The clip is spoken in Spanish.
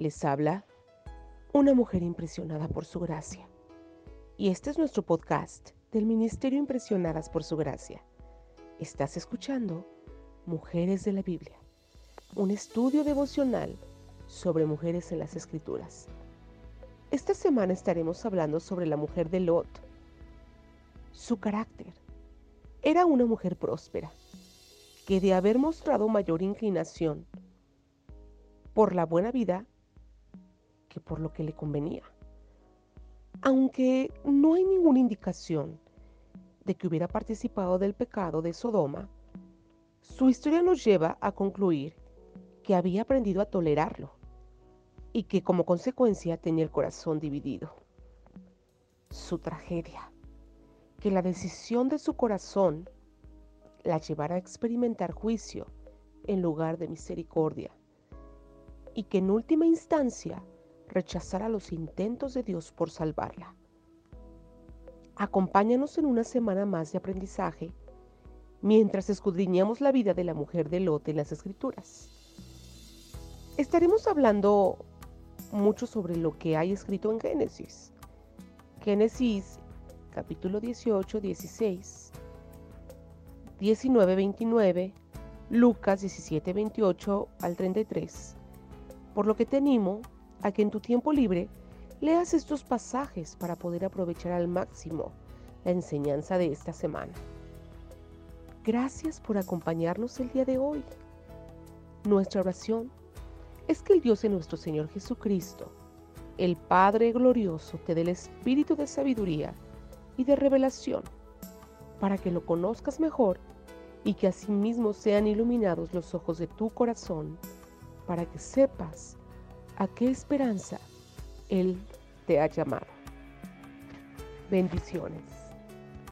Les habla una mujer impresionada por su gracia. Y este es nuestro podcast del Ministerio Impresionadas por su gracia. Estás escuchando Mujeres de la Biblia, un estudio devocional sobre mujeres en las Escrituras. Esta semana estaremos hablando sobre la mujer de Lot. Su carácter. Era una mujer próspera, que de haber mostrado mayor inclinación por la buena vida por lo que le convenía. Aunque no hay ninguna indicación de que hubiera participado del pecado de Sodoma, su historia nos lleva a concluir que había aprendido a tolerarlo y que como consecuencia tenía el corazón dividido. Su tragedia, que la decisión de su corazón la llevara a experimentar juicio en lugar de misericordia y que en última instancia rechazara los intentos de Dios por salvarla. Acompáñanos en una semana más de aprendizaje mientras escudriñamos la vida de la mujer de Lot en las Escrituras. Estaremos hablando mucho sobre lo que hay escrito en Génesis. Génesis capítulo 18, 16, 19, 29, Lucas 17, 28 al 33. Por lo que te animo a que en tu tiempo libre leas estos pasajes para poder aprovechar al máximo la enseñanza de esta semana. Gracias por acompañarnos el día de hoy. Nuestra oración es que el Dios de nuestro Señor Jesucristo, el Padre glorioso, te dé el espíritu de sabiduría y de revelación para que lo conozcas mejor y que asimismo sean iluminados los ojos de tu corazón para que sepas a qué esperanza Él te ha llamado. Bendiciones.